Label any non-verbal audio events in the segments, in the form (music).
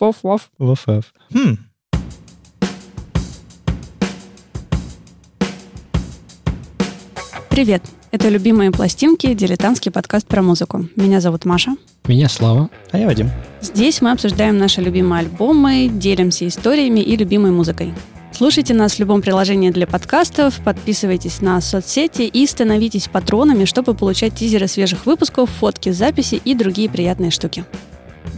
Воф-воф. Воф-воф. Хм. Привет! Это «Любимые пластинки» – дилетантский подкаст про музыку. Меня зовут Маша. Меня Слава. А я Вадим. Здесь мы обсуждаем наши любимые альбомы, делимся историями и любимой музыкой. Слушайте нас в любом приложении для подкастов, подписывайтесь на соцсети и становитесь патронами, чтобы получать тизеры свежих выпусков, фотки, записи и другие приятные штуки.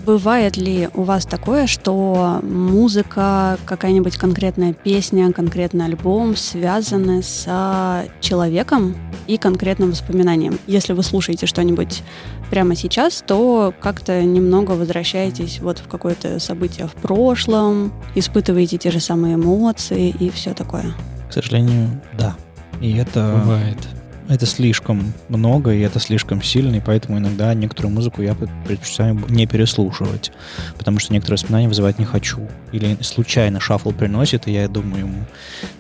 Бывает ли у вас такое, что музыка, какая-нибудь конкретная песня, конкретный альбом связаны с человеком и конкретным воспоминанием? Если вы слушаете что-нибудь прямо сейчас, то как-то немного возвращаетесь вот в какое-то событие в прошлом, испытываете те же самые эмоции и все такое. К сожалению, да. И это... Бывает это слишком много, и это слишком сильно, и поэтому иногда некоторую музыку я предпочитаю не переслушивать, потому что некоторые воспоминания вызывать не хочу. Или случайно шаффл приносит, и я думаю ему,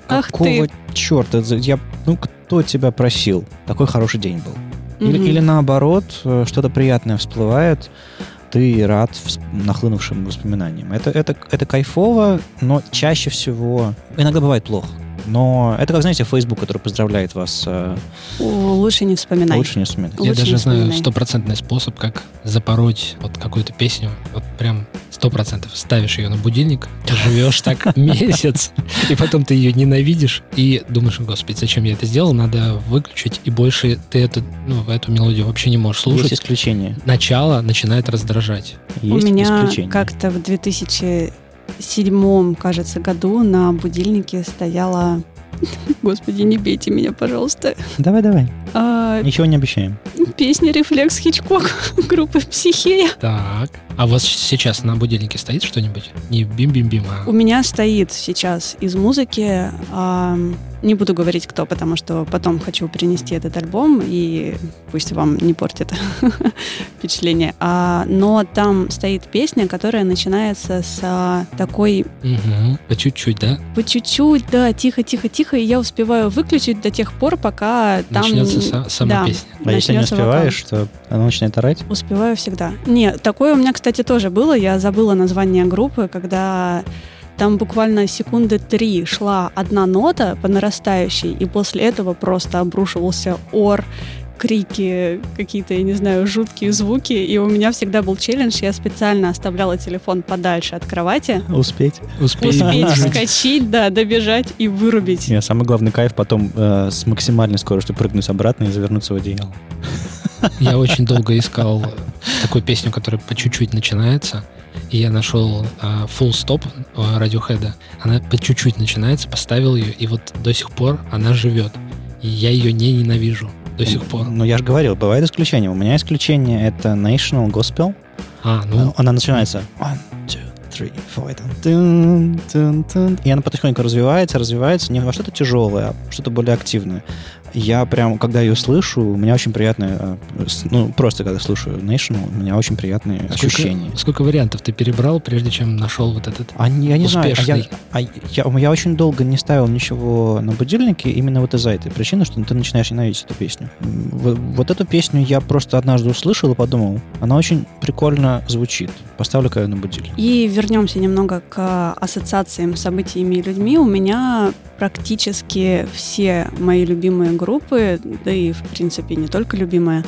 какого черта, я, ну кто тебя просил? Такой хороший день был. Или, mm-hmm. или наоборот, э, что-то приятное всплывает, ты рад нахлынувшим воспоминаниям. Это, это, это кайфово, но чаще всего иногда бывает плохо. Но это, как знаете, Facebook, который поздравляет вас. Э, лучше не вспоминать. Лучше не вспоминать. Я даже знаю стопроцентный способ, как запороть вот какую-то песню. Вот прям сто процентов ставишь ее на будильник, живешь так (laughs) месяц, и потом ты ее ненавидишь и думаешь, господи, зачем я это сделал, надо выключить, и больше ты эту, ну, эту мелодию вообще не можешь слушать. Есть исключение. Начало начинает раздражать. Есть У меня как-то в 2000 седьмом, кажется, году на будильнике стояла... (laughs) Господи, не бейте меня, пожалуйста. Давай, давай. А... Ничего не обещаем. Песня «Рефлекс Хичкок» (laughs) группы «Психея». Так. А у вас сейчас на будильнике стоит что-нибудь? Не бим-бим-бим, а... У меня стоит сейчас из музыки... А, не буду говорить, кто, потому что потом хочу принести этот альбом, и пусть вам не портит (laughs) впечатление. А, но там стоит песня, которая начинается с такой... Угу. По чуть-чуть, да? По чуть-чуть, да, тихо-тихо-тихо, и я успеваю выключить до тех пор, пока там... Начнется са- сама да, песня. А если не успеваешь, вокал. то она начинает орать? Успеваю всегда. Нет, такое у меня, кстати, тоже было. Я забыла название группы, когда там буквально секунды три шла одна нота по нарастающей, и после этого просто обрушивался ор, крики, какие-то, я не знаю, жуткие звуки. И у меня всегда был челлендж, я специально оставляла телефон подальше от кровати. Успеть. Успеть, Успеть вскочить, да, добежать и вырубить. Нет, самый главный кайф потом э, с максимальной скоростью прыгнуть обратно и завернуться в одеяло. Я очень долго искал такую песню, которая по чуть-чуть начинается и я нашел uh, Full Stop Radiohead. Она по чуть-чуть начинается, поставил ее, и вот до сих пор она живет. И я ее не ненавижу до сих пор. Ну, я же говорил, бывает исключение. У меня исключение — это National Gospel. А, ну... Она начинается one, two, three, four, dun, dun, dun, и она потихоньку развивается, развивается не во что-то тяжелое, а что-то более активное я прям, когда ее слышу, у меня очень приятное, э, ну, просто когда слушаю National, у меня очень приятные сколько, ощущения. Сколько вариантов ты перебрал, прежде чем нашел вот этот а, Я не успешный? знаю, а я, а я, я очень долго не ставил ничего на будильнике именно вот из-за этой причины, что ты начинаешь ненавидеть эту песню. Вот, вот эту песню я просто однажды услышал и подумал, она очень прикольно звучит. Поставлю-ка ее на будильник. И вернемся немного к ассоциациям, событиями и людьми. У меня практически все мои любимые группы, да и, в принципе, не только любимые,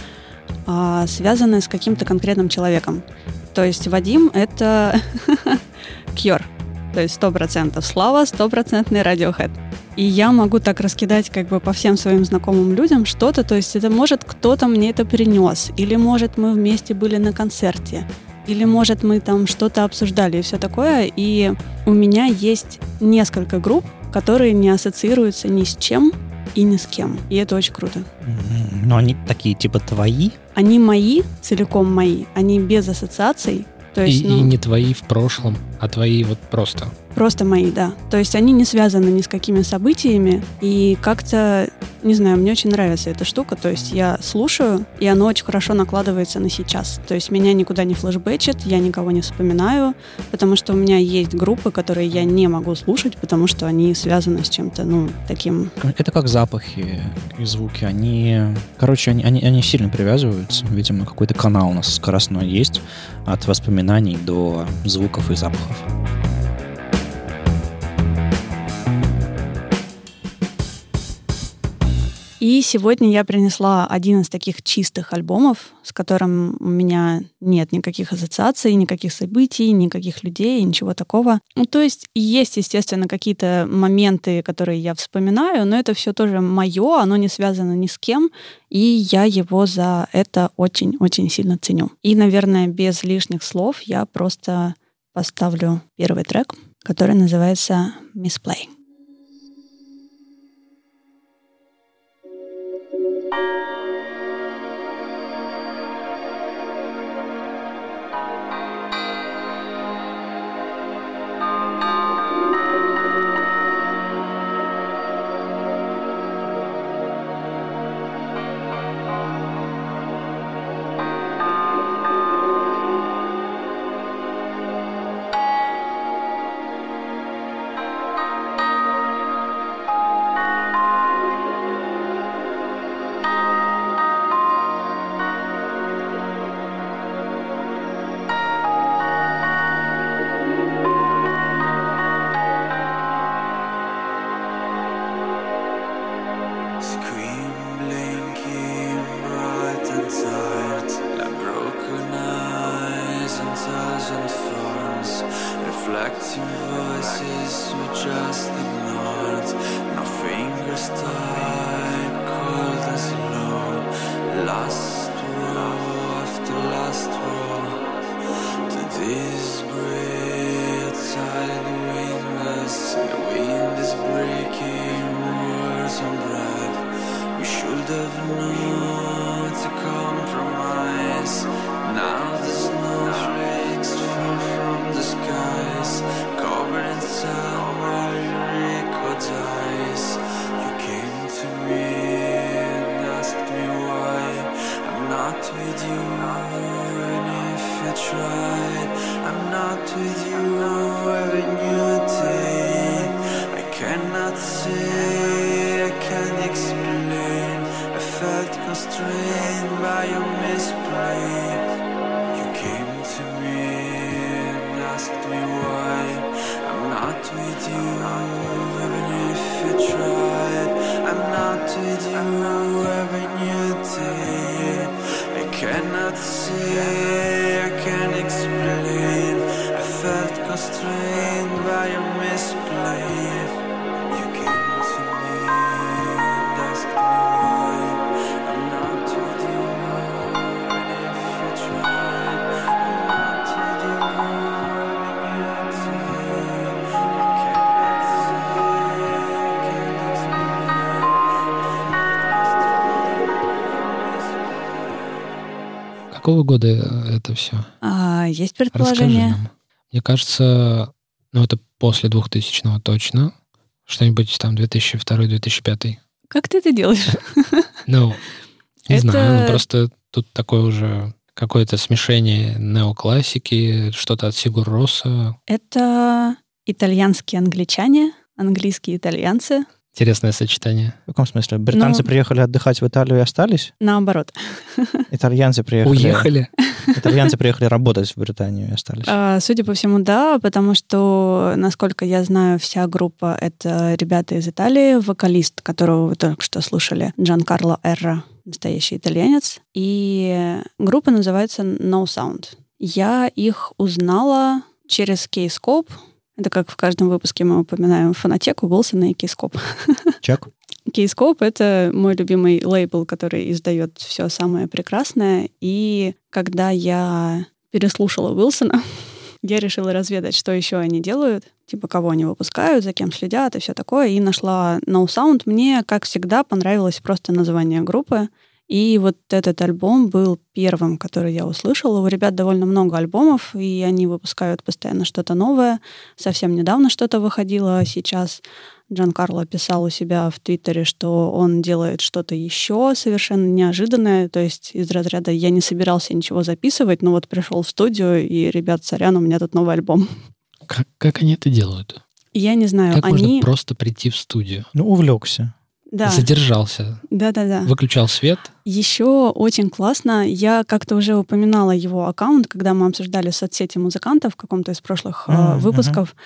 а, связаны с каким-то конкретным человеком. То есть Вадим — это (laughs) Кьор. То есть сто процентов Слава, стопроцентный Radiohead. И я могу так раскидать как бы по всем своим знакомым людям что-то, то есть это может кто-то мне это перенес, или может мы вместе были на концерте, или может мы там что-то обсуждали и все такое. И у меня есть несколько групп, которые не ассоциируются ни с чем, и ни с кем. И это очень круто. Но они такие типа твои? Они мои, целиком мои. Они без ассоциаций. То есть, и, ну, и не твои в прошлом, а твои вот просто. Просто мои, да. То есть они не связаны ни с какими событиями, и как-то, не знаю, мне очень нравится эта штука, то есть я слушаю, и оно очень хорошо накладывается на сейчас. То есть меня никуда не флешбэчит, я никого не вспоминаю, потому что у меня есть группы, которые я не могу слушать, потому что они связаны с чем-то, ну, таким... Это как запахи и звуки, они... Короче, они, они, они сильно привязываются, видимо, какой-то канал у нас скоростной есть, от воспоминаний до звуков и запахов. И сегодня я принесла один из таких чистых альбомов, с которым у меня нет никаких ассоциаций, никаких событий, никаких людей, ничего такого. Ну, то есть есть, естественно, какие-то моменты, которые я вспоминаю, но это все тоже мое, оно не связано ни с кем, и я его за это очень-очень сильно ценю. И, наверное, без лишних слов я просто поставлю первый трек, который называется «Misplay». not with you, even if I tried. I'm not with you, every new day. I cannot say, I can't explain. I felt constrained by your misplay. You came to me and asked me why. I'm not with you, even if I tried. I'm not with you, every new day cannot see, I can't explain. I felt constrained by a misplay. Какого года это все? А, есть предположение? Мне кажется, ну это после 2000-го точно. Что-нибудь там 2002-2005. Как ты это делаешь? (laughs) Ну, не знаю, ну, просто тут такое уже какое-то смешение неоклассики, что-то от Сигур Росса. Это итальянские англичане, английские итальянцы. Интересное сочетание. В каком смысле? Британцы Ну- приехали отдыхать в Италию и остались? Наоборот. (laughs) Итальянцы приехали... Уехали. Итальянцы приехали работать в Британию и остались. А, Судя по всему, да, потому что, насколько я знаю, вся группа — это ребята из Италии, вокалист, которого вы только что слушали, Джан Карло Эрра, настоящий итальянец. И группа называется No Sound. Я их узнала через Кейскоп. Это как в каждом выпуске мы упоминаем фонотеку Уилсона и Кейскоп. (laughs) Чек? Кейскоп — это мой любимый лейбл, который издает все самое прекрасное. И когда я переслушала Уилсона, (laughs) я решила разведать, что еще они делают, типа кого они выпускают, за кем следят и все такое, и нашла No Sound. Мне, как всегда, понравилось просто название группы. И вот этот альбом был первым, который я услышала. У ребят довольно много альбомов, и они выпускают постоянно что-то новое. Совсем недавно что-то выходило, сейчас Джан Карло писал у себя в Твиттере, что он делает что-то еще совершенно неожиданное. То есть из разряда «я не собирался ничего записывать, но вот пришел в студию, и, ребят, сорян, у меня тут новый альбом». Как, как они это делают? Я не знаю, Как можно они... просто прийти в студию? Ну, увлекся. Да. задержался, Да-да-да. выключал свет. Еще очень классно, я как-то уже упоминала его аккаунт, когда мы обсуждали соцсети музыкантов в каком-то из прошлых э, Мгм, выпусков.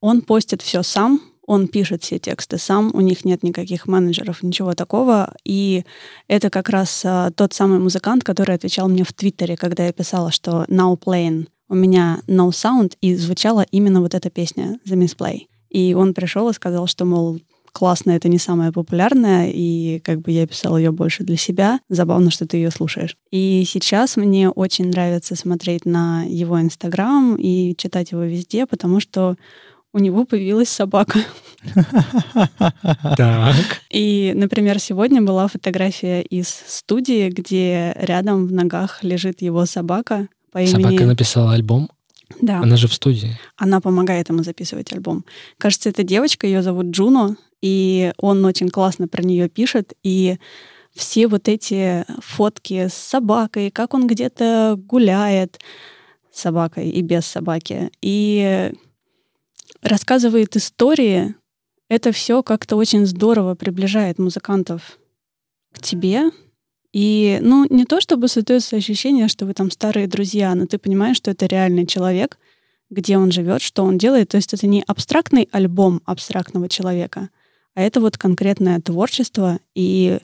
Он постит все сам, он пишет все тексты сам, у них нет никаких менеджеров, ничего такого. И это как раз э, тот самый музыкант, который отвечал мне в Твиттере, когда я писала, что now playing у меня no sound, и звучала именно вот эта песня The Misplay. И он пришел и сказал, что, мол, классно, это не самая популярная, и как бы я писала ее больше для себя. Забавно, что ты ее слушаешь. И сейчас мне очень нравится смотреть на его Инстаграм и читать его везде, потому что у него появилась собака. Так. И, например, сегодня была фотография из студии, где рядом в ногах лежит его собака по имени... Собака написала альбом. Да. Она же в студии. Она помогает ему записывать альбом. Кажется, это девочка, ее зовут Джуно, и он очень классно про нее пишет. И все вот эти фотки с собакой, как он где-то гуляет с собакой и без собаки, и рассказывает истории, это все как-то очень здорово приближает музыкантов к тебе. И, ну, не то чтобы создается ощущение, что вы там старые друзья, но ты понимаешь, что это реальный человек, где он живет, что он делает. То есть это не абстрактный альбом абстрактного человека, а это вот конкретное творчество, и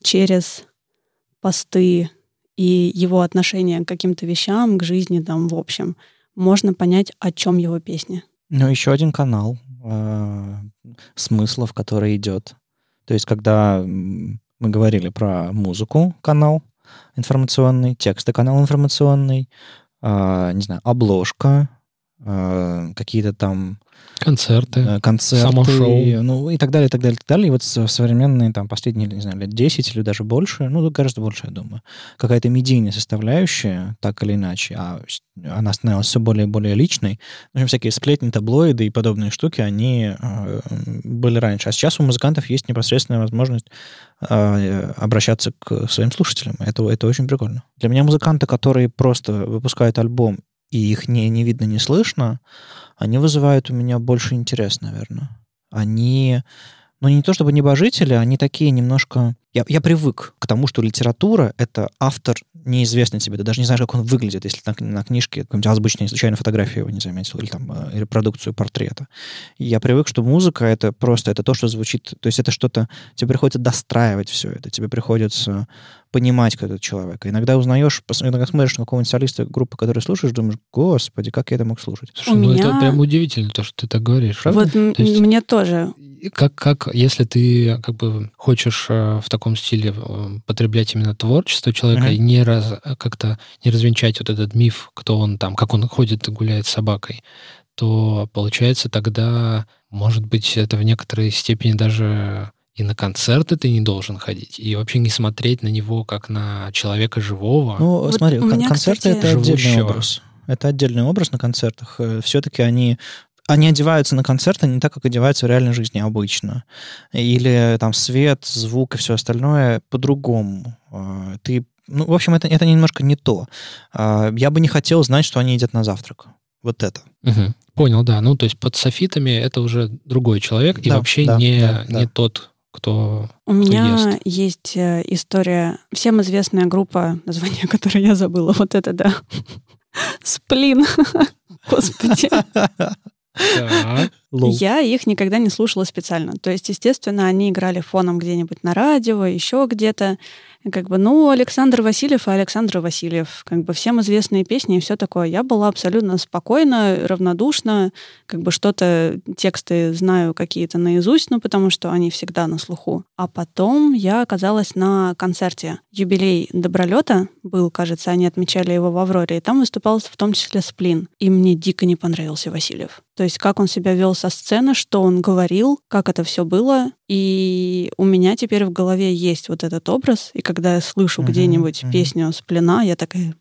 через посты и его отношение к каким-то вещам, к жизни там в общем, можно понять, о чем его песни. Ну, еще один канал э, смыслов, который идет. То есть, когда мы говорили про музыку, канал информационный, тексты, канал информационный, э, не знаю, обложка, э, какие-то там Концерты. э, концерты, само шоу. ну и так далее, и так далее, и так далее. И вот современные там последние, не знаю, лет 10 или даже больше, ну, гораздо больше, я думаю, какая-то медийная составляющая, так или иначе, а она становилась все более и более личной. В общем, всякие сплетни, таблоиды и подобные штуки, они э, были раньше. А сейчас у музыкантов есть непосредственная возможность э, обращаться к своим слушателям. Это, это очень прикольно. Для меня музыканты, которые просто выпускают альбом, и их не, не видно, не слышно, они вызывают у меня больше интерес, наверное. Они, ну, не то чтобы небожители, они такие немножко... Я, я привык к тому, что литература — это автор неизвестный тебе. Ты даже не знаешь, как он выглядит, если на, на книжке какой-нибудь азбучной случайно фотографию его не заметил, или там э, репродукцию портрета. И я привык, что музыка — это просто это то, что звучит... То есть это что-то... Тебе приходится достраивать все это. Тебе приходится понимать, кто этот человек. Иногда узнаешь, иногда смотришь на какого-нибудь солиста группы, который слушаешь, думаешь, господи, как я это мог слушать? Слушай, У ну меня- это прям удивительно, то, что ты так говоришь. Вот м- То есть- мне тоже. Как, как, если ты как бы хочешь э, в таком стиле э, потреблять именно творчество человека Мгм. и не раз, как-то не развенчать вот этот миф, кто он там, как он ходит и гуляет с собакой, то получается тогда, может быть, это в некоторой степени даже и на концерты ты не должен ходить, и вообще не смотреть на него как на человека живого. Ну, Вот смотри, у кон- меня, концерты кстати- это отдельный Живущего. образ. Это отдельный образ на концертах. Все-таки они они одеваются на концерты не так, как одеваются в реальной жизни обычно. Или там свет, звук и все остальное по-другому. А, Ты, ну, в общем, это, это немножко не то. А, Я бы не хотел знать, что они едят на завтрак. Вот это. Мгм. Понял, да. Ну, то есть под софитами это уже другой человек и Да, вообще да, не, да, да. не тот, кто... У меня ест. есть э, история, всем известная группа, название которой я забыла, вот это да. (laughs) Сплин. (laughs) Господи. (laughs) Я их никогда не слушала специально. То есть, естественно, они играли фоном где-нибудь на радио, еще где-то. Как бы, ну, Александр Васильев и Александр Васильев. Как бы всем известные песни и все такое. Я была абсолютно спокойна, равнодушна. Как бы что-то, тексты знаю какие-то наизусть, ну, потому что они всегда на слуху. А потом я оказалась на концерте. Юбилей Добролета был, кажется, они отмечали его в Авроре. И там выступал в том числе Сплин. И мне дико не понравился Васильев. То есть как он себя вел со сцены, что он говорил, как это все было. И у меня теперь в голове есть вот этот образ. И когда я слышу Мгм, где-нибудь мгм. песню Сплина, я такая...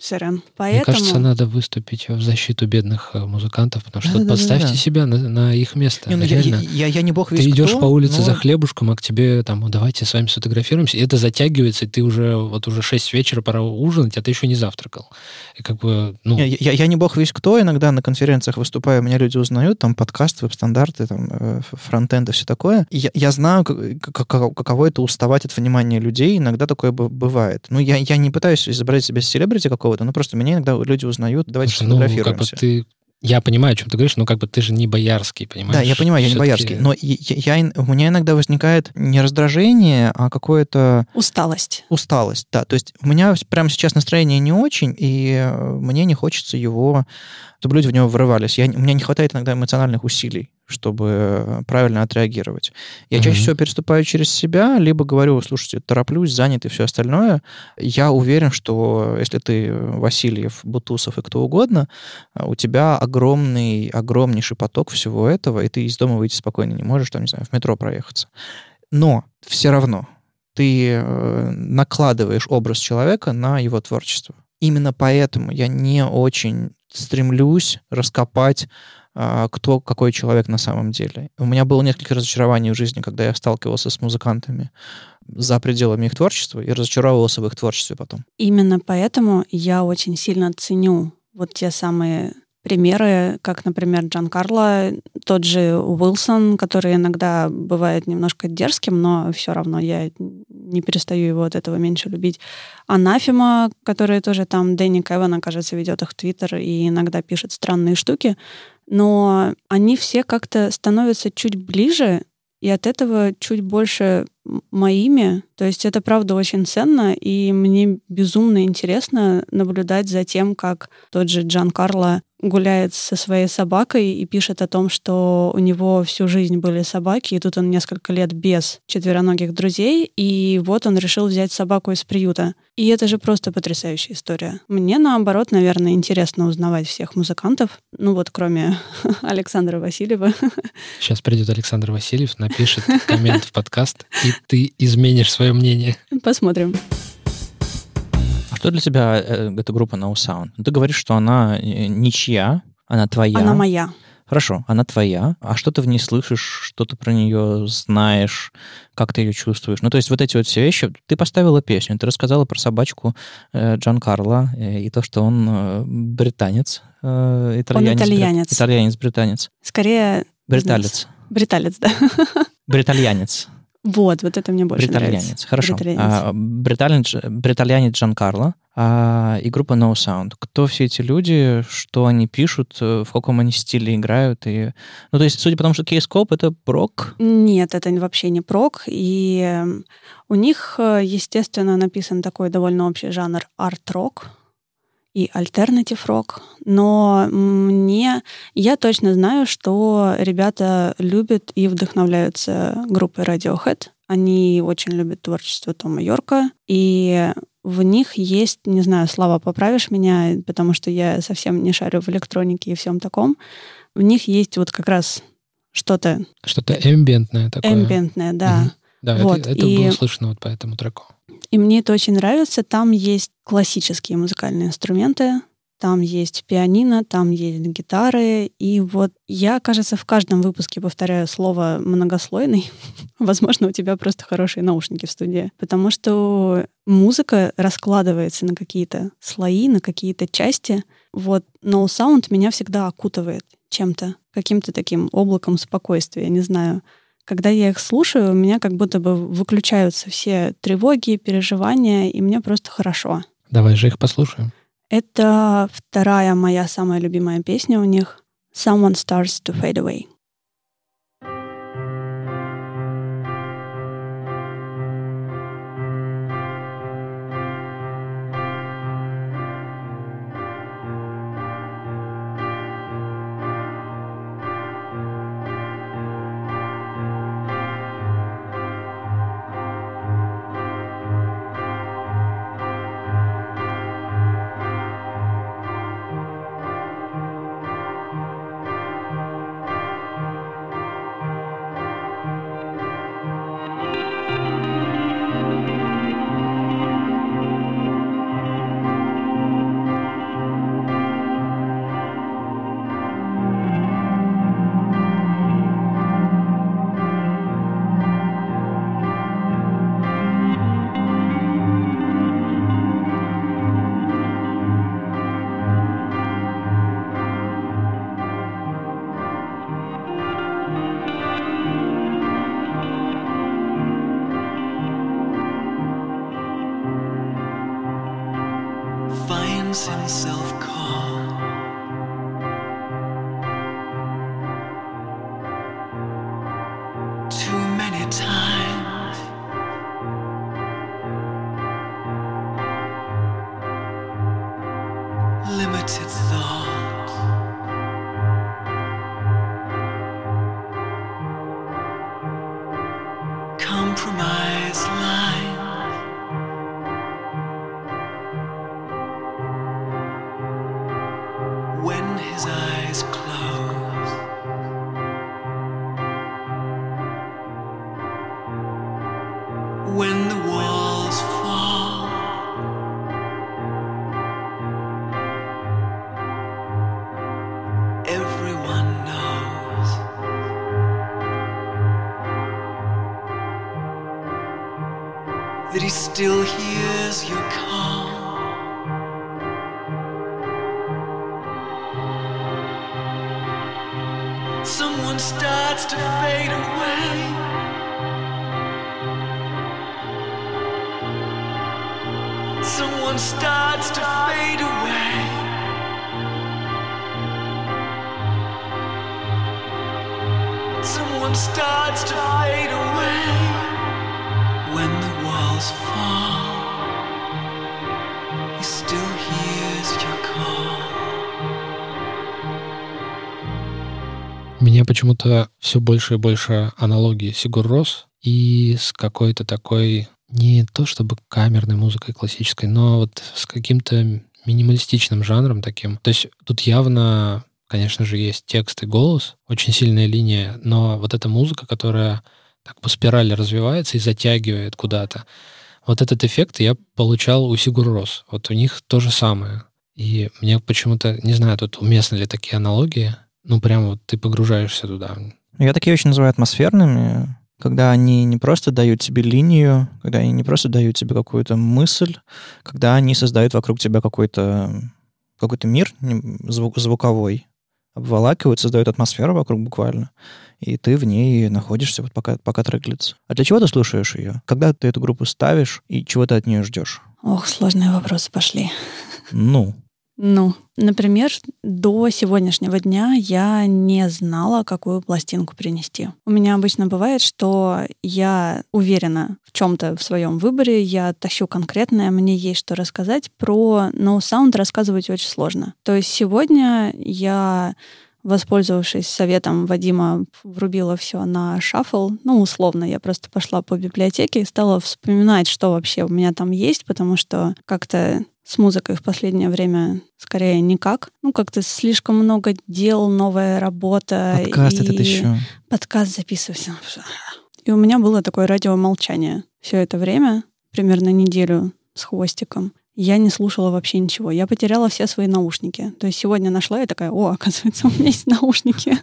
Сорян. Поэтому... Мне кажется, надо выступить в защиту бедных э, музыкантов, потому что да, вот подставьте да, да. себя на, на их место. Не, ну, Реально. Я, я, я не бог весь Ты идешь кто, по улице но... за хлебушком, а к тебе там, давайте с вами сфотографируемся, и это затягивается, и ты уже, вот уже 6 вечера, пора ужинать, а ты еще не завтракал. И как бы, ну... Я, я, я не бог весь кто, иногда на конференциях выступаю, меня люди узнают, там подкаст, веб-стандарты, там э, фронтенд и все такое. Я, я знаю, как, как, каково это уставать от внимания людей, иногда такое бывает. Ну, я, я не пытаюсь изобразить себя селебрити какого-то, но просто меня иногда люди узнают, давайте Слушай, сфотографируемся. Ну, как бы ты я понимаю, о чем ты говоришь, но как бы ты же не боярский, понимаешь? Да, я понимаю, я не боярский. Но я, я, у меня иногда возникает не раздражение, а какое-то... Усталость. Усталость, да. То есть у меня прямо сейчас настроение не очень, и э, мне не хочется его чтобы люди в него врывались. Я, у меня не хватает иногда эмоциональных усилий, чтобы правильно отреагировать. Я mm-hmm. чаще всего переступаю через себя, либо говорю, слушайте, тороплюсь, занят и все остальное. Я уверен, что если ты Васильев, Бутусов и кто угодно, у тебя огромный, огромнейший поток всего этого, и ты из дома выйти спокойно не можешь, там, не знаю, в метро проехаться. Но все равно ты э, накладываешь образ человека на его творчество. Именно поэтому я не очень стремлюсь раскопать, а, кто какой человек на самом деле. У меня было несколько разочарований в жизни, когда я сталкивался с музыкантами за пределами их творчества и разочаровывался в их творчестве потом. Именно поэтому я очень сильно ценю вот те самые примеры, как, например, Джан Карло, тот же Уилсон, который иногда бывает немножко дерзким, но все равно я не перестаю его от этого меньше любить. Анафима, который тоже там, Дэнни Кевана, кажется, ведет их в Твиттер и иногда пишет странные штуки, но они все как-то становятся чуть ближе, и от этого чуть больше моими. То есть это правда очень ценно, и мне безумно интересно наблюдать за тем, как тот же Джан Карло гуляет со своей собакой и пишет о том, что у него всю жизнь были собаки, и тут он несколько лет без четвероногих друзей, и вот он решил взять собаку из приюта. И это же просто потрясающая история. Мне, наоборот, наверное, интересно узнавать всех музыкантов, ну вот кроме (laughs) Александра Васильева. Сейчас придет Александр Васильев, напишет (laughs) коммент в подкаст, и ты изменишь свое мнение. Посмотрим. А что для тебя э, эта группа No Sound? Ты говоришь, что она э, ничья, она твоя. Она моя. Хорошо, она твоя. А что ты в ней слышишь, что ты про нее знаешь, как ты ее чувствуешь? Ну, то есть вот эти вот все вещи. Ты поставила песню, ты рассказала про собачку э, Джан Карло э, и то, что он э, британец. Э, итальянец, он итальянец. Итальянец-британец. Скорее... Бриталец. Бриталец, да. (laughs) Бритальянец. Вот, вот это мне больше бритальянец. нравится. Хорошо. Бритальянец. А, бритальянец, бритальянец Джан Карло а, и группа No Sound. Кто все эти люди, что они пишут, э, в каком они стиле играют? И... Ну, то есть, судя по тому, что Кейскоп — это прок? Нет, это вообще не прок. И эм, у них, э, естественно, написан такой довольно общий жанр арт-рок, и альтернатив рок, но мне я точно знаю, что ребята любят и вдохновляются группой Radiohead. Они очень любят творчество Тома Йорка, и в них есть, не знаю, слова поправишь меня, потому что я совсем не шарю в электронике и всем таком. В них есть вот как раз что-то... Что-то эмбиентное такое. Эмбиентное, да. Угу. Да, вот. это, это и... было слышно вот по этому треку. И мне это очень нравится. Там есть классические музыкальные инструменты, там есть пианино, там есть гитары. И вот я, кажется, в каждом выпуске повторяю слово «многослойный». (laughs) Возможно, у тебя просто хорошие наушники в студии. Потому что музыка раскладывается на какие-то слои, на какие-то части. Вот No Sound меня всегда окутывает чем-то, каким-то таким облаком спокойствия, не знаю. Когда я их слушаю, у меня как будто бы выключаются все тревоги, переживания, и мне просто хорошо. Давай же их послушаем. Это вторая моя самая любимая песня у них «Someone Starts to Fade Away». compromise line. Меня почему-то все больше и больше аналогии Сигур Рос и с какой-то такой, не то чтобы камерной музыкой классической, но вот с каким-то минималистичным жанром таким. То есть тут явно, конечно же, есть текст и голос, очень сильная линия, но вот эта музыка, которая так по спирали развивается и затягивает куда-то, вот этот эффект я получал у Сигур Рос. Вот у них то же самое. И мне почему-то, не знаю, тут уместны ли такие аналогии, ну, прям вот ты погружаешься туда. Я такие очень называю атмосферными, когда они не просто дают тебе линию, когда они не просто дают тебе какую-то мысль, когда они создают вокруг тебя какой-то какой-то мир звук, звуковой, обволакивают, создают атмосферу вокруг буквально, и ты в ней находишься, вот пока, пока трек длится. А для чего ты слушаешь ее? Когда ты эту группу ставишь, и чего ты от нее ждешь? Ох, сложные вопросы пошли. Ну, Ну, например, до сегодняшнего дня я не знала, какую пластинку принести. У меня обычно бывает, что я уверена в чем-то в своем выборе, я тащу конкретное, мне есть что рассказать. Про No Sound рассказывать очень сложно. То есть сегодня я воспользовавшись советом Вадима, врубила все на шаффл. Ну, условно, я просто пошла по библиотеке и стала вспоминать, что вообще у меня там есть, потому что как-то с музыкой в последнее время скорее никак. Ну, как-то слишком много дел, новая работа. подкаст и этот еще. Подкаст записывался. И у меня было такое радиомолчание все это время, примерно неделю с хвостиком. Я не слушала вообще ничего. Я потеряла все свои наушники. То есть сегодня нашла и такая, о, оказывается, у меня есть наушники.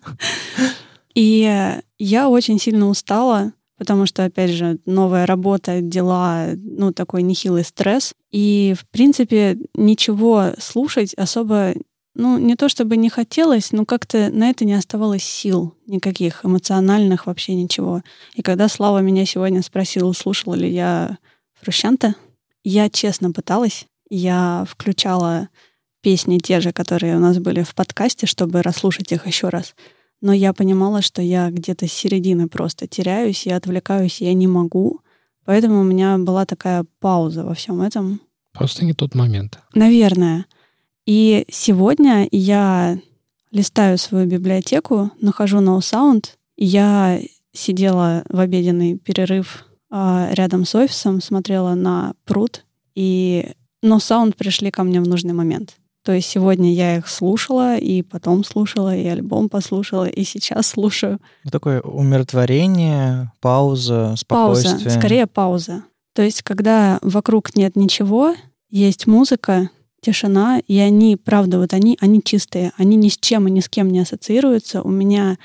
(laughs) И я очень сильно устала, потому что, опять же, новая работа, дела, ну, такой нехилый стресс. И, в принципе, ничего слушать особо, ну, не то чтобы не хотелось, но как-то на это не оставалось сил никаких, эмоциональных вообще ничего. И когда Слава меня сегодня спросил, слушала ли я Фрущанта, я честно пыталась. Я включала песни те же, которые у нас были в подкасте, чтобы расслушать их еще раз. Но я понимала, что я где-то с середины просто теряюсь, я отвлекаюсь, я не могу. Поэтому у меня была такая пауза во всем этом. Просто не тот момент. Наверное. И сегодня я листаю свою библиотеку, нахожу No Sound, я сидела в обеденный перерыв а, рядом с офисом, смотрела на пруд, и No Sound пришли ко мне в нужный момент. То есть сегодня я их слушала, и потом слушала, и альбом послушала, и сейчас слушаю. Ну, Такое умиротворение, пауза, Пауза, спокойствие. скорее пауза. То есть, когда вокруг нет ничего, есть музыка, тишина, и они, правда, вот они, они чистые, они ни с чем и ни с кем не ассоциируются. У меня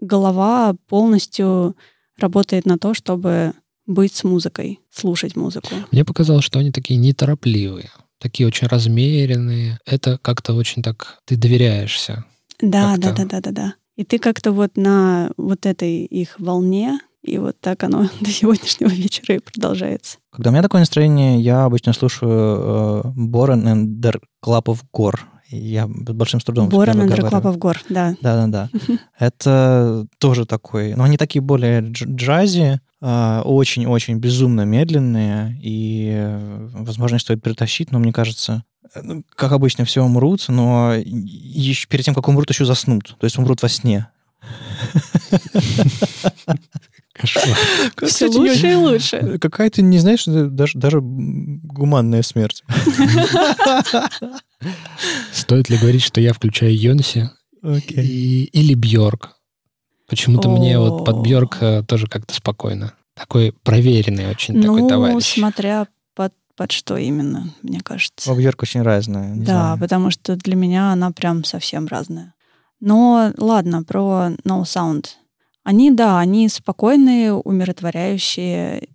голова полностью работает на то, чтобы быть с музыкой, слушать музыку. Мне показалось, что они такие неторопливые, такие очень размеренные. Это как-то очень так... Ты доверяешься. Да, да, Как-то. да, да, да, да. И ты как-то вот на вот этой их волне, И вот так оно (laughs) до сегодняшнего вечера и продолжается. Когда у меня такое настроение, я обычно слушаю э, Борен and der Club of Gore. Я с большим трудом Борон успеваю Андре выговаривать. Клапов Гор, да. Да-да-да. (laughs) Это тоже такой... Но они такие более дж- джази, очень-очень безумно медленные, и, э, возможно, их стоит притащить, но мне кажется, э, ну, как обычно, все умрут, но еще перед тем, как умрут, еще заснут. То есть умрут во сне. Все лучше и лучше. Какая-то, не знаешь, даже, даже гуманная смерть. Стоит ли говорить, что я включаю Йонси и- или Бьорк? Почему-то мне вот под. Бьорк э, тоже как-то спокойно. Такой проверенный очень такой Ну, товарищ. смотря под, под что именно, мне кажется. Бобьерка очень разная. Да, знаю. потому что для меня она прям совсем разная. Но ладно, про No Sound. Они, да, они спокойные, умиротворяющие.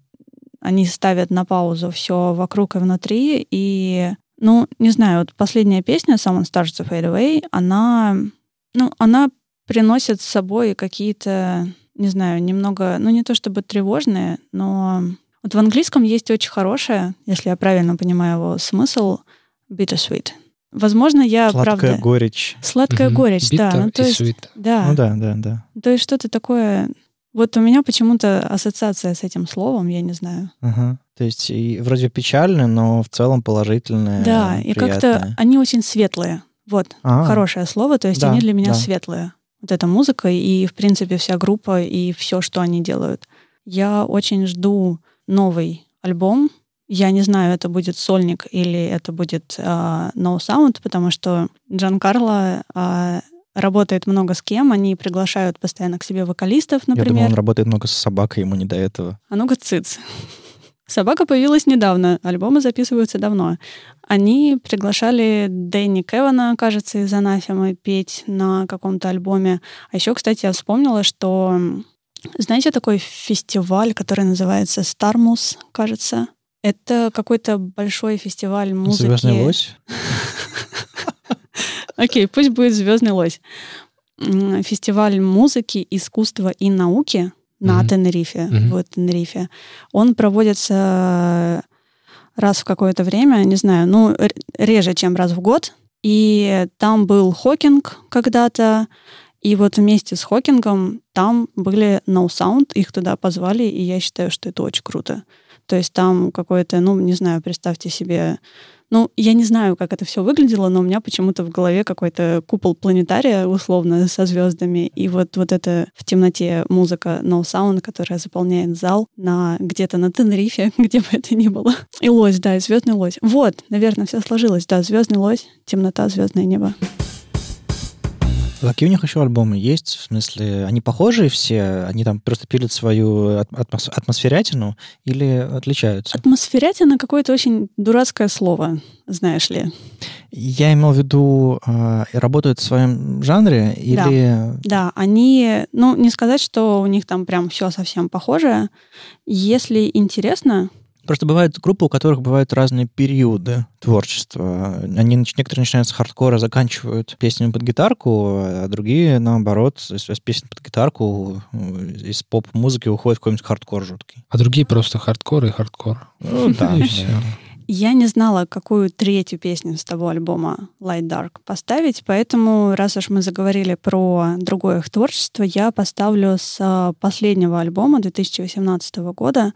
Они ставят на паузу все вокруг и внутри. И, ну, не знаю, вот последняя песня Someone Starts to Fade Away, она, ну, она приносит с собой какие-то, не знаю, немного, ну, не то чтобы тревожные, но вот в английском есть очень хорошее, если я правильно понимаю его смысл, bittersweet. Возможно, я Сладкая правда... горечь. Сладкая Мгм. горечь, да. Bitter Ну, то есть, sweet. да, Ну да, да, да. то есть что-то такое... Вот у меня почему-то ассоциация с этим словом, я не знаю. Ага. То есть и вроде печально, но в целом положительное. да, и как-то приятное. они очень светлые. Вот, А, хорошее слово, то есть Да, они для меня да. светлые. Вот эта музыка и, в принципе, вся группа и все, что они делают. Я очень жду новый альбом. Я не знаю, это будет сольник или это будет а, No Sound, потому что Джан Карло а, работает много с кем, они приглашают постоянно к себе вокалистов, Я думал, например. он работает много с собакой, ему не до этого. А ну-ка, цыц. Собака появилась недавно, альбомы записываются давно. Они приглашали Дэнни Кевана, кажется, из Анафемы петь на каком-то альбоме. А еще, кстати, я вспомнила, что знаете такой фестиваль, который называется Стармус, кажется? Это какой-то большой фестиваль музыки. Звездный лось? (laughs) Окей, пусть будет Звездный лось. Фестиваль музыки, искусства и науки на Мгм. Тенерифе. Мгм. Вот Тенерифе. Он проводится раз в какое-то время, не знаю, ну, реже, чем раз в год. И там был Хокинг когда-то, и вот вместе с Хокингом там были No Sound, их туда позвали, и я считаю, что это очень круто. То есть там какое-то, ну, не знаю, представьте себе, ну, я не знаю, как это все выглядело, но у меня почему-то в голове какой-то купол планетария, условно, со звездами, и вот, вот это в темноте музыка No Sound, которая заполняет зал на где-то на Тенерифе, (laughs) где бы это ни было. И лось, да, и звездный лось. Вот, наверное, все сложилось, да, звездный лось, темнота, звездное небо. Какие у них еще альбомы есть? В смысле, они похожие все? Они там просто пилят свою ат- атмос- атмосферятину или отличаются? Атмосферятина какое-то очень дурацкое слово, знаешь ли. Я имел в виду, э, работают в своем жанре или... Да, они, ну, не сказать, что у них там прям все совсем похоже. Если интересно, Просто бывают группы, у которых бывают разные периоды творчества. Они, некоторые начинают с хардкора, заканчивают песнями под гитарку, а другие, наоборот, с с песен под гитарку э, из поп-музыки уходят в какой-нибудь хардкор жуткий. А другие просто хардкор и хардкор. Ну, да. Я не знала, какую третью песню с того альбома Light Dark поставить, поэтому, раз уж мы заговорили про другое их творчество, я поставлю с а, последнего альбома 2018 года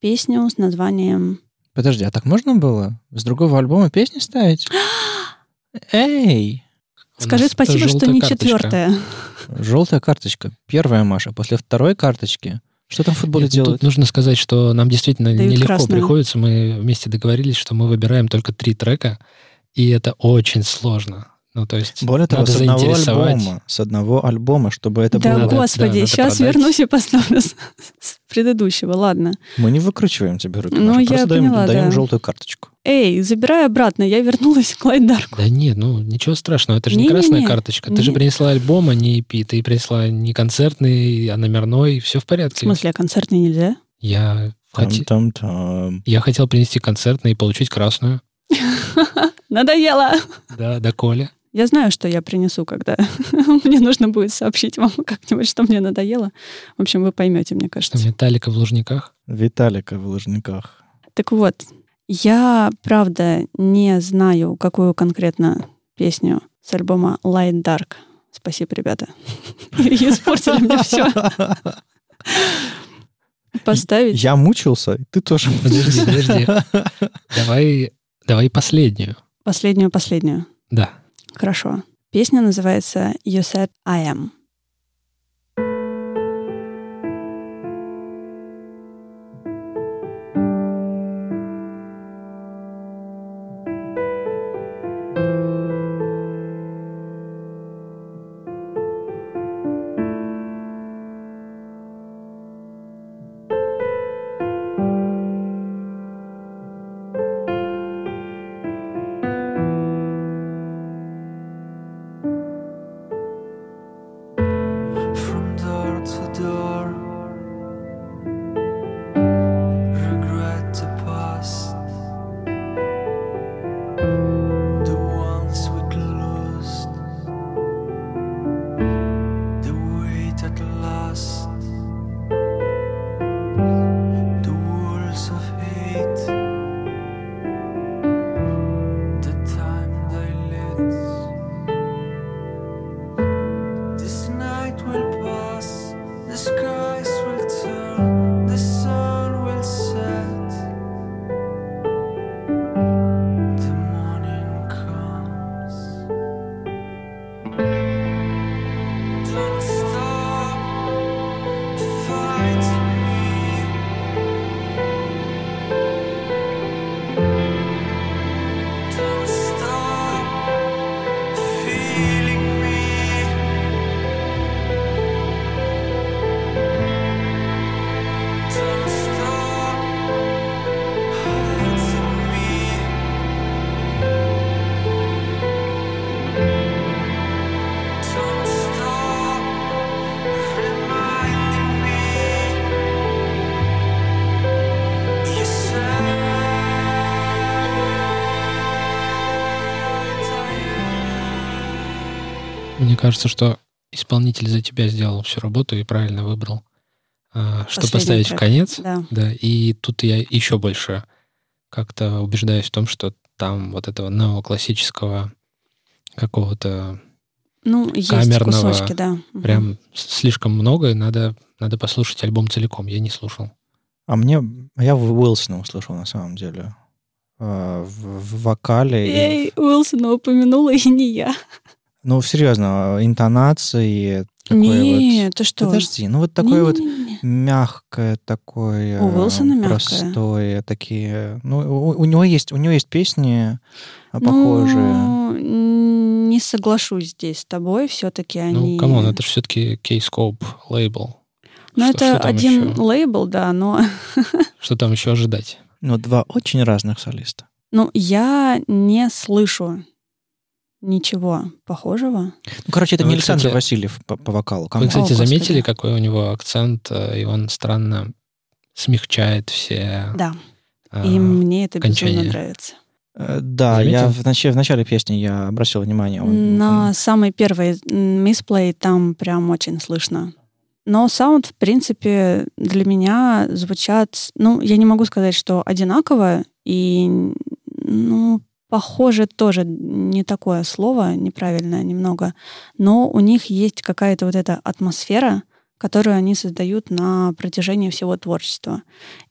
песню с названием Подожди, а так можно было? С другого альбома песни ставить? (gasps) Эй! «Скажи спасибо, что не карточка. четвертая». Желтая карточка. Первая, Маша. После второй карточки. Что там в футболе Нет, делают? Тут нужно сказать, что нам действительно Дают нелегко красную. приходится. Мы вместе договорились, что мы выбираем только три трека, и это очень сложно. Ну, то есть Более того, надо с одного альбома. С одного альбома, чтобы это Да, было... господи, да, сейчас продать. вернусь и поставлю с, с предыдущего, ладно. Мы не выкручиваем тебе руки. Ну, я просто даем, поняла, даем да. желтую карточку. Эй, забирай обратно, я вернулась к Dark. Да нет, ну ничего страшного, это же не, Не-не-не. красная карточка. Ты же Не. принесла альбом, а не EP. Ты принесла не концертный, а номерной, все в В порядке. смысле, а концертный нельзя? Я, хоте- Там-там-там. я хотел принести концертный и получить красную. (laughs) Надоело. Да, до Коля. Я знаю, что я принесу, когда (laughs) мне нужно будет сообщить вам как-нибудь, что мне надоело. В общем, вы поймете, мне Что кажется. металлика в Лужниках. Виталика в Лужниках. Так вот, я, правда, не знаю, какую конкретно песню с альбома Light Dark. Спасибо, ребята. (laughs) Испортили мне все. (laughs) Поставить. Я мучился, ты тоже Подожди, подожди. Давай, давай последнюю. Последнюю-последнюю. Да. Хорошо. Песня называется You Said I Am. Мне кажется, что исполнитель за тебя сделал всю работу и правильно выбрал, а, что Последний поставить в трек. конец. Да. Да, и тут я еще больше как-то убеждаюсь в том, что там вот этого неоклассического какого-то Ну, есть Камерного кусочки, да. Прям слишком много, и надо, надо послушать альбом целиком. Я не слушал. А мне... Я в Уилсона услышал, на самом деле. А, В, в вокале. и- Эй, Уилсона упомянула, и не я. Ну, серьезно, интонации. такой Не, вот... ты что? Подожди, ну вот такое вот Не-не-не-не. мягкое такое, У Уилсона мягкое. простое, такие. Ну, у, у него есть, у него есть песни а, похожие. Ну, не соглашусь здесь с тобой, все-таки они... Ну, come on, это же все-таки K-Scope лейбл. Ну, это что один еще? лейбл, да, но... (laughs) Что там еще ожидать? Ну, два очень разных солиста. Ну, я не слышу ничего похожего. Ну, короче, это Вы, не Александр кстати- Васильев по, по вокалу. Вы, come on. кстати, О, господи. заметили, какой у него акцент, э, и он странно смягчает все... Да, а, и мне это окончание. безумно нравится. Э, Да, я в, начале, в начале песни я обратил внимание. он- На он- самой первой Misplay там прям очень слышно. Но саунд, в принципе, для меня звучат... Ну, я не могу сказать, что одинаково, и, ну, похоже тоже не такое слово, неправильное немного, но у них есть какая-то вот эта атмосфера, которую они создают на протяжении всего творчества.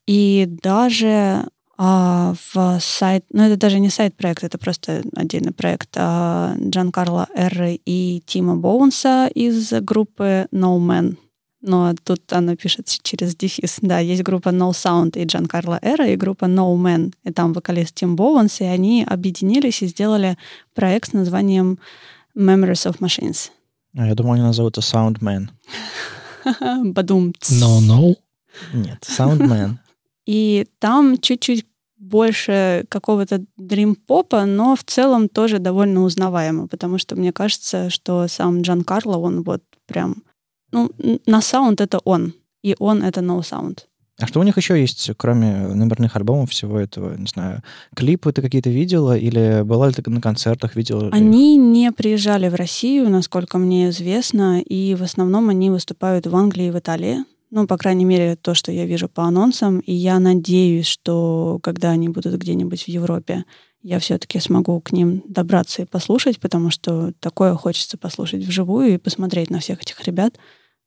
И даже а, в сайт, ну это даже не сайт-проект, это просто отдельный проект а, Джан Карла Эрры и Тима Боунса из группы No Man. Но тут она пишет через дефис. Да, есть группа No Sound и Джан Карла Эра, и группа No Man. И там вокалист Тим Боунс, и они объединились и сделали проект с названием Memories of Machines. А, Я думал, они назовут это Soundman. (laughs) Бадум. No, no. Нет, Soundman. (laughs) И там чуть-чуть больше какого-то дрим-попа, но в целом тоже довольно узнаваемо, потому что мне кажется, что сам Джан Карло, он вот прям... Ну, на саунд это он, и он это no sound. А что у них еще есть, кроме номерных альбомов, всего этого? Не знаю, клипы ты какие-то видела или была ли ты на концертах, видела? Они не приезжали в Россию, насколько мне известно, и в основном они выступают в Англии и в Италии. Ну, по крайней мере, то, что я вижу по анонсам. И я надеюсь, что когда они будут где-нибудь в Европе, я все-таки смогу к ним добраться и послушать, потому что такое хочется послушать вживую и посмотреть на всех этих ребят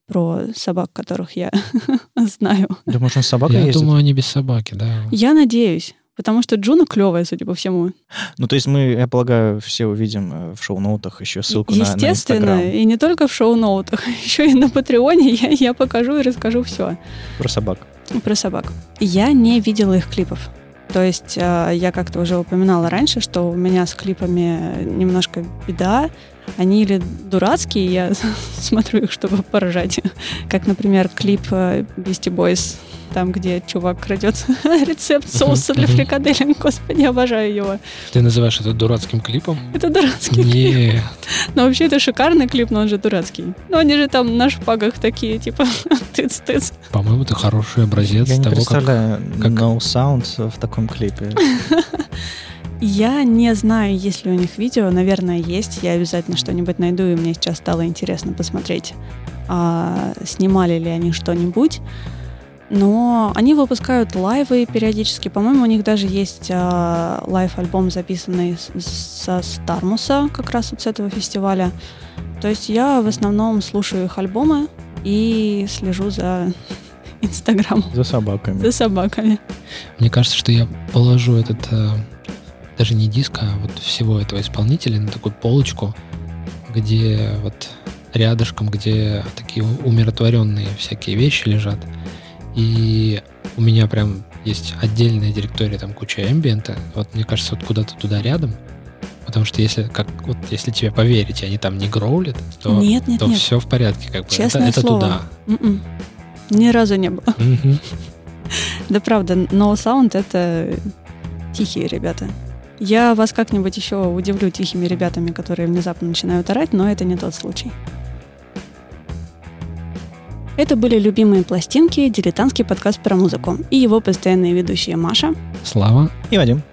про собак, которых я (laughs) знаю. Думаешь, он с собакой Я ездит? думаю, они без собаки, да. Я надеюсь, потому что Джуна клевая, судя по всему. Ну, то есть мы, я полагаю, все увидим э, в шоу-ноутах еще ссылку на, на Естественно, и не только в шоу-ноутах, (laughs) еще и на Патреоне я, я покажу и расскажу все про собак. про собак. Я не видела их клипов. То есть э, я как-то уже упоминала раньше, что у меня с клипами немножко беда. Они или дурацкие, я (laughs) смотрю их, чтобы поражать. Как, например, клип э, Beastie Boys, там, где чувак крадет (laughs) рецепт соуса для фрикаделек. Господи, обожаю его. Ты называешь это дурацким клипом? Это дурацкий клип. Нет. (laughs) Но вообще это шикарный клип, но он же дурацкий. Ну, они же там на шпагах такие, типа, тыц-тыц. По-моему, это хороший образец Я не того, как... представляю как- no sound в таком клипе. Я не знаю, есть ли у них видео. Наверное, есть. Я обязательно что-нибудь найду, и мне сейчас стало интересно посмотреть, а, снимали ли они что-нибудь. Но они выпускают лайвы периодически. По-моему, у них даже есть а, лайв-альбом, записанный со Стармуса, как раз вот с этого фестиваля. То есть я в основном слушаю их альбомы и слежу за (laughs) Инстаграмом, За собаками. за собаками. Мне кажется, что я положу этот, э, даже не диск, а вот всего этого исполнителя на такую полочку, где вот рядышком, где такие умиротворенные всякие вещи лежат. И у меня прям есть отдельная директория, там куча эмбиента. Вот мне кажется, вот куда-то туда рядом. Потому что если, как, вот, если тебе поверить, они там не гроулят, то, Нет, нет, то нет. все в порядке. Как бы. Честное это, это слово. туда. М-м. Ни разу не было. Мгм. (laughs) Да правда, No Sound — это тихие ребята. Я вас как-нибудь еще удивлю тихими ребятами, которые внезапно начинают орать, но это не тот случай. Это были любимые пластинки, дилетантский подкаст про музыку и его постоянные ведущие Маша. Слава. И Вадим.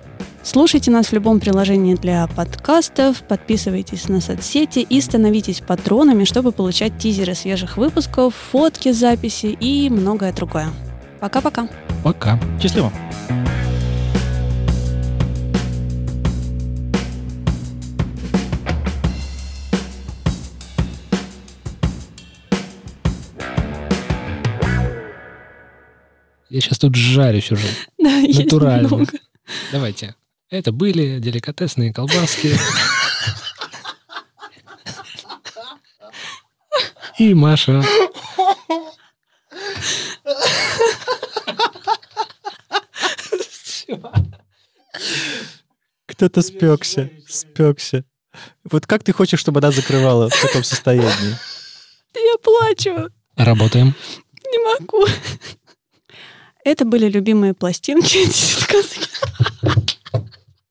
Слушайте нас в любом приложении для подкастов, подписывайтесь на соцсети и становитесь патронами, чтобы получать тизеры свежих выпусков, фотки, записи и многое другое. Пока-пока. Пока. Счастливо. Я сейчас тут жарюсь уже. (laughs) Да, есть Натурально. Давайте. Это были деликатесные колбаски. И Маша. Кто-то спекся. Спекся. Вот как ты хочешь, чтобы она закрывала в таком состоянии? Я плачу. Работаем. Не могу. Это были любимые пластинки. (laughs) Сказки.